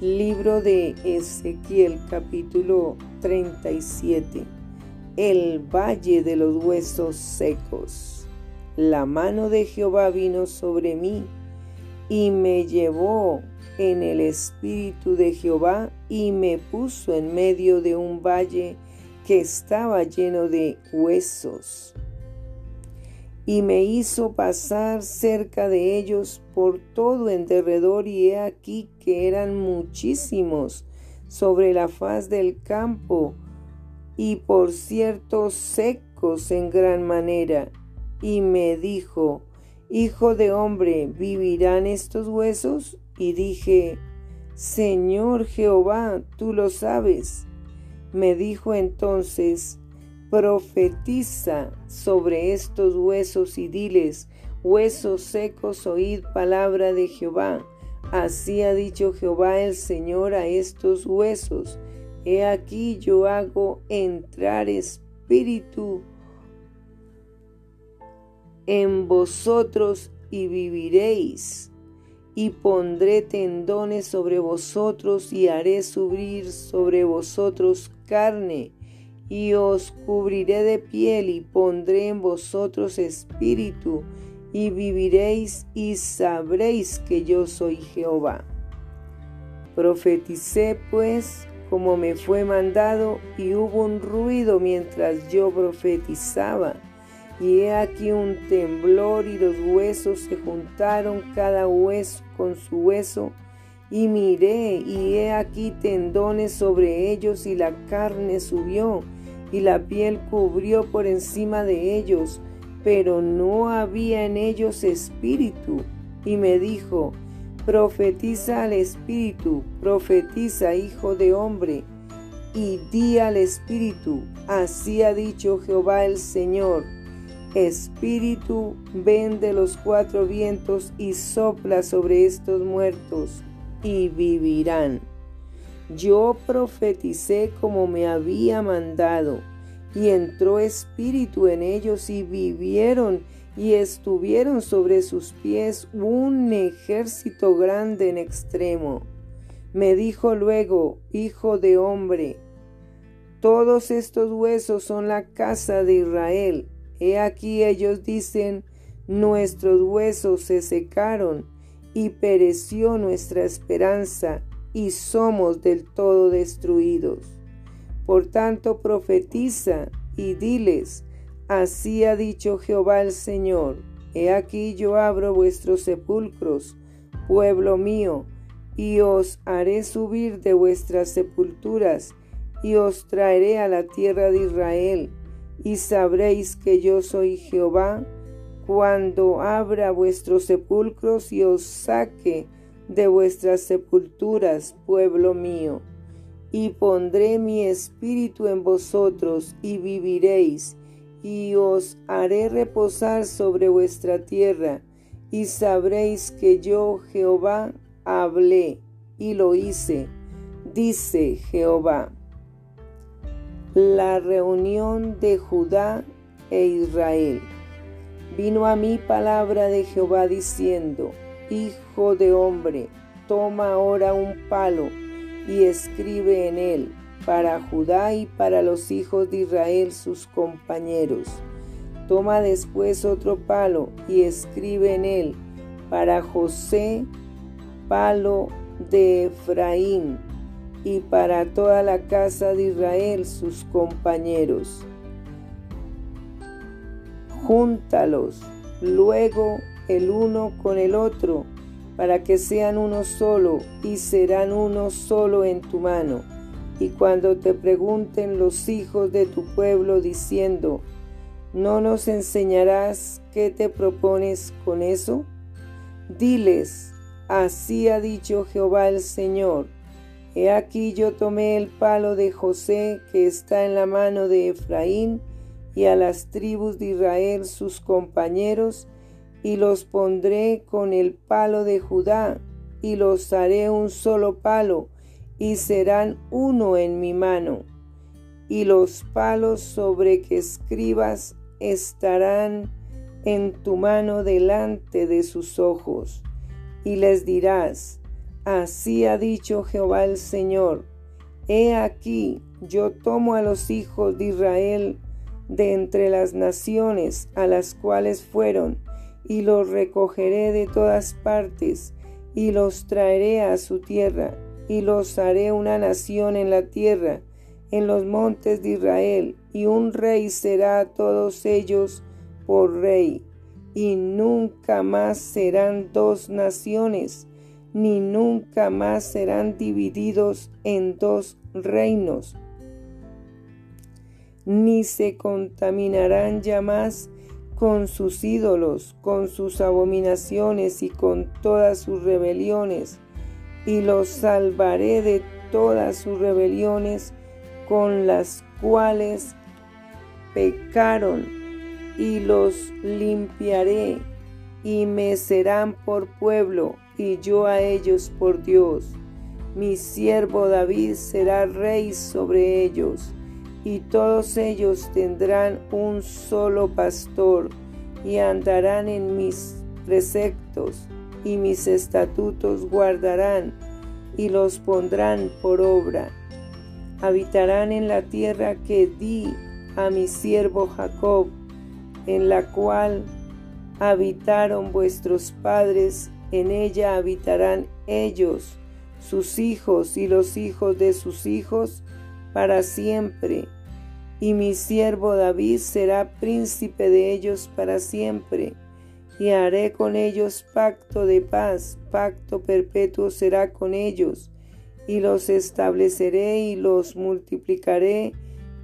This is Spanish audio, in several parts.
Libro de Ezequiel capítulo 37. El valle de los huesos secos. La mano de Jehová vino sobre mí y me llevó en el espíritu de Jehová y me puso en medio de un valle que estaba lleno de huesos y me hizo pasar cerca de ellos por todo en derredor y he aquí que eran muchísimos sobre la faz del campo y por cierto secos en gran manera. Y me dijo, Hijo de hombre, ¿vivirán estos huesos? Y dije, Señor Jehová, tú lo sabes. Me dijo entonces, Profetiza sobre estos huesos y diles, huesos secos, oíd palabra de Jehová. Así ha dicho Jehová el Señor a estos huesos. He aquí yo hago entrar espíritu en vosotros y viviréis. Y pondré tendones sobre vosotros y haré subir sobre vosotros carne y os cubriré de piel y pondré en vosotros espíritu, y viviréis y sabréis que yo soy Jehová. Profeticé pues como me fue mandado, y hubo un ruido mientras yo profetizaba, y he aquí un temblor y los huesos se juntaron cada hueso con su hueso, y miré, y he aquí tendones sobre ellos, y la carne subió, y la piel cubrió por encima de ellos, pero no había en ellos espíritu. Y me dijo, profetiza al espíritu, profetiza, hijo de hombre, y di al espíritu, así ha dicho Jehová el Señor. Espíritu, ven de los cuatro vientos y sopla sobre estos muertos, y vivirán. Yo profeticé como me había mandado, y entró espíritu en ellos y vivieron y estuvieron sobre sus pies un ejército grande en extremo. Me dijo luego, Hijo de hombre, todos estos huesos son la casa de Israel. He aquí ellos dicen, nuestros huesos se secaron y pereció nuestra esperanza y somos del todo destruidos. Por tanto, profetiza y diles, así ha dicho Jehová el Señor, he aquí yo abro vuestros sepulcros, pueblo mío, y os haré subir de vuestras sepulturas, y os traeré a la tierra de Israel, y sabréis que yo soy Jehová, cuando abra vuestros sepulcros y os saque de vuestras sepulturas, pueblo mío, y pondré mi espíritu en vosotros y viviréis, y os haré reposar sobre vuestra tierra, y sabréis que yo Jehová hablé y lo hice, dice Jehová. La reunión de Judá e Israel. Vino a mí palabra de Jehová diciendo, Hijo de hombre, toma ahora un palo y escribe en él para Judá y para los hijos de Israel sus compañeros. Toma después otro palo y escribe en él para José, palo de Efraín, y para toda la casa de Israel sus compañeros. Júntalos luego el uno con el otro, para que sean uno solo y serán uno solo en tu mano. Y cuando te pregunten los hijos de tu pueblo diciendo, ¿no nos enseñarás qué te propones con eso? Diles, así ha dicho Jehová el Señor. He aquí yo tomé el palo de José que está en la mano de Efraín y a las tribus de Israel sus compañeros, y los pondré con el palo de Judá, y los haré un solo palo, y serán uno en mi mano. Y los palos sobre que escribas estarán en tu mano delante de sus ojos. Y les dirás, Así ha dicho Jehová el Señor. He aquí, yo tomo a los hijos de Israel de entre las naciones a las cuales fueron, y los recogeré de todas partes, y los traeré a su tierra, y los haré una nación en la tierra, en los montes de Israel, y un rey será a todos ellos por rey, y nunca más serán dos naciones, ni nunca más serán divididos en dos reinos, ni se contaminarán ya más con sus ídolos, con sus abominaciones y con todas sus rebeliones, y los salvaré de todas sus rebeliones con las cuales pecaron, y los limpiaré, y me serán por pueblo, y yo a ellos por Dios. Mi siervo David será rey sobre ellos, y todos ellos tendrán un solo pastor, y andarán en mis preceptos, y mis estatutos guardarán, y los pondrán por obra. Habitarán en la tierra que di a mi siervo Jacob, en la cual habitaron vuestros padres en ella habitarán ellos, sus hijos y los hijos de sus hijos para siempre. Y mi siervo David será príncipe de ellos para siempre. Y haré con ellos pacto de paz, pacto perpetuo será con ellos. Y los estableceré y los multiplicaré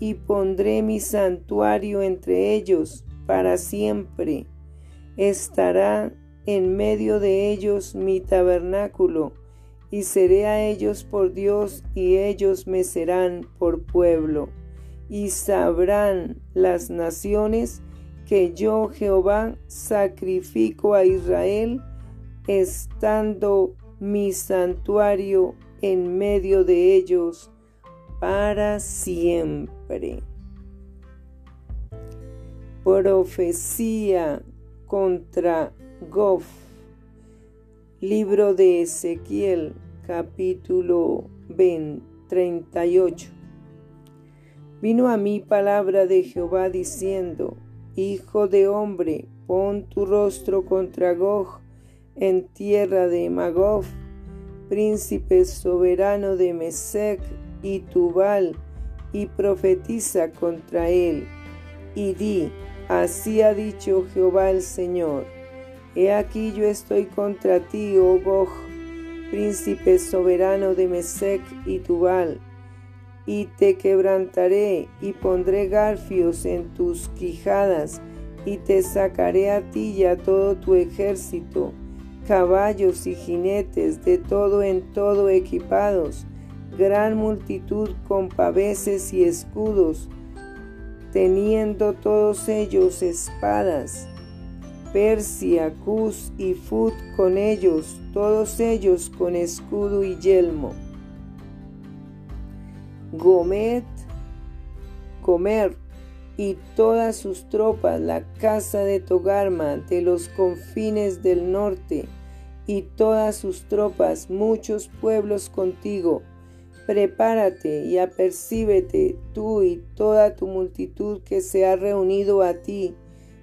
y pondré mi santuario entre ellos para siempre. Estará en medio de ellos mi tabernáculo, y seré a ellos por Dios, y ellos me serán por pueblo. Y sabrán las naciones que yo Jehová sacrifico a Israel, estando mi santuario en medio de ellos para siempre. Profecía contra Gof, libro de Ezequiel, capítulo 38. Vino a mí palabra de Jehová diciendo, Hijo de hombre, pon tu rostro contra Gog en tierra de Magog, príncipe soberano de Mesec y Tubal, y profetiza contra él, y di, así ha dicho Jehová el Señor He aquí yo estoy contra ti, oh Gog, príncipe soberano de Mesec y Tubal, y te quebrantaré y pondré garfios en tus quijadas, y te sacaré a ti y a todo tu ejército, caballos y jinetes, de todo en todo equipados, gran multitud con paveses y escudos, teniendo todos ellos espadas Persia, Cus y Fut con ellos, todos ellos con escudo y yelmo. Gomet, Comer y todas sus tropas, la casa de Togarma de los confines del norte, y todas sus tropas, muchos pueblos contigo. Prepárate y apercíbete tú y toda tu multitud que se ha reunido a ti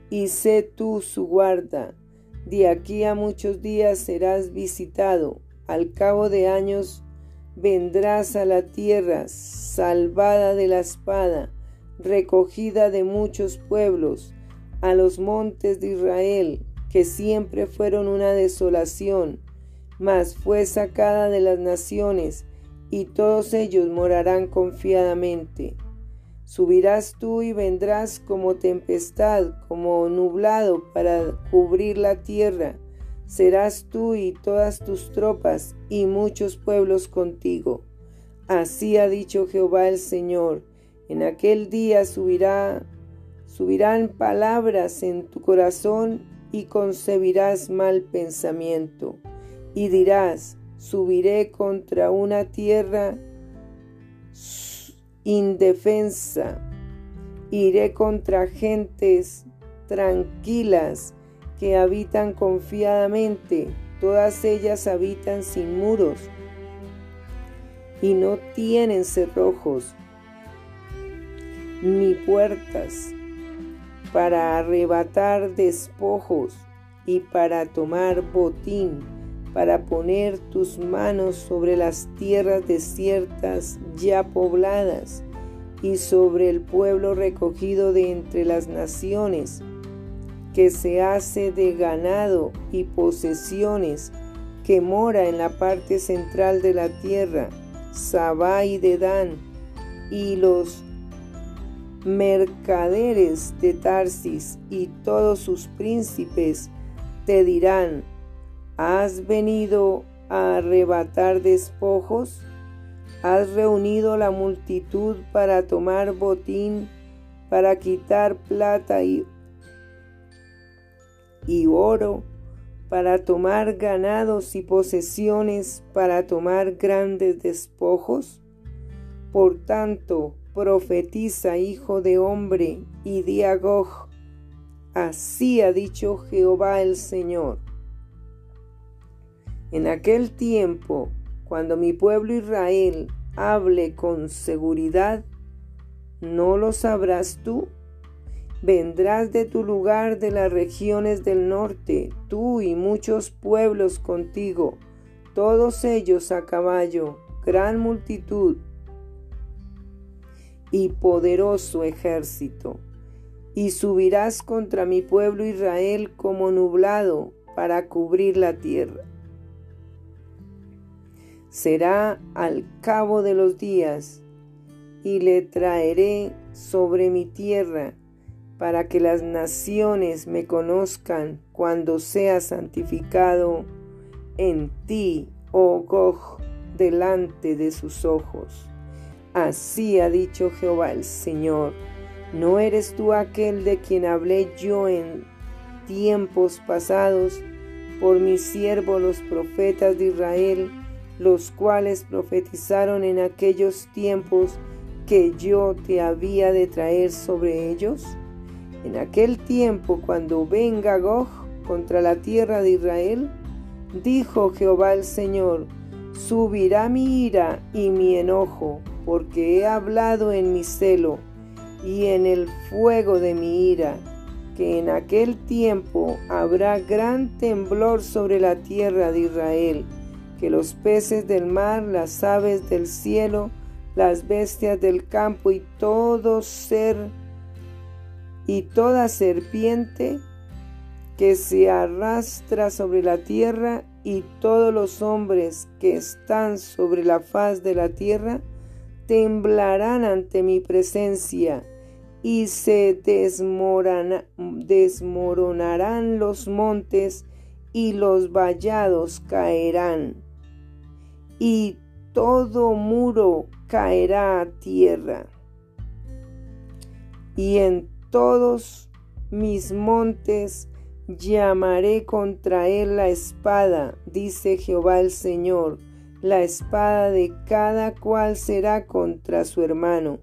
y sé tú su guarda. De aquí a muchos días serás visitado. Al cabo de años vendrás a la tierra, salvada de la espada, recogida de muchos pueblos, a los montes de Israel, que siempre fueron una desolación, mas fue sacada de las naciones, y todos ellos morarán confiadamente. Subirás tú y vendrás como tempestad, como nublado para cubrir la tierra. Serás tú y todas tus tropas y muchos pueblos contigo. Así ha dicho Jehová el Señor. En aquel día subirá, subirán palabras en tu corazón y concebirás mal pensamiento. Y dirás, subiré contra una tierra indefensa. Iré contra gentes tranquilas que habitan confiadamente, todas ellas habitan sin muros y no tienen cerrojos ni puertas para arrebatar despojos y para tomar botín, para poner tus manos sobre las tierras desiertas ya pobladas y sobre el pueblo recogido de entre las naciones, que se hace de ganado y posesiones, que mora en la parte central de la tierra, Sabá y Dedán, y los mercaderes de Tarsis y todos sus príncipes te dirán, ¿has venido a arrebatar despojos? ¿Has reunido la multitud para tomar botín, para quitar plata y, oro, para tomar ganados y posesiones, para tomar grandes despojos? Por tanto, profetiza, hijo de hombre, y di así ha dicho Jehová el Señor. En aquel tiempo cuando mi pueblo Israel hable con seguridad, ¿no lo sabrás tú? Vendrás de tu lugar de las regiones del norte, tú y muchos pueblos contigo, todos ellos a caballo, gran multitud y poderoso ejército. Y subirás contra mi pueblo Israel como nublado para cubrir la tierra será al cabo de los días, y le traeré sobre mi tierra, para que las naciones me conozcan cuando sea santificado en ti, oh Gog, delante de sus ojos. Así ha dicho Jehová el Señor. ¿No eres tú aquel de quien hablé yo en tiempos pasados por mis siervos los profetas de Israel? Los cuales profetizaron en aquellos tiempos que yo te había de traer sobre ellos? En aquel tiempo, cuando venga Gog contra la tierra de Israel, dijo Jehová el Señor, subirá mi ira y mi enojo, porque he hablado en mi celo y en el fuego de mi ira, que en aquel tiempo habrá gran temblor sobre la tierra de Israel que los peces del mar, las aves del cielo, las bestias del campo y todo ser y toda serpiente que se arrastra sobre la tierra y todos los hombres que están sobre la faz de la tierra temblarán ante mi presencia y se desmoronarán los montes y los vallados caerán y todo muro caerá a tierra. Y en todos mis montes llamaré contra él la espada, dice Jehová el Señor. La espada de cada cual será contra su hermano,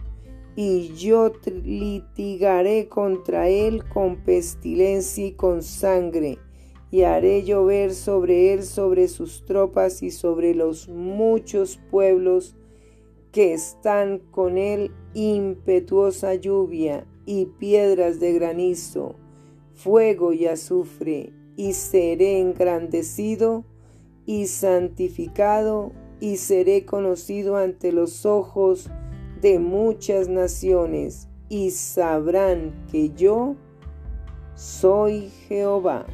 y yo litigaré contra él con pestilencia y con sangre y haré llover sobre él, sobre sus tropas y sobre los muchos pueblos que están con él impetuosa lluvia y piedras de granizo, fuego y azufre, y seré engrandecido y santificado y seré conocido ante los ojos de muchas naciones y sabrán que yo soy Jehová.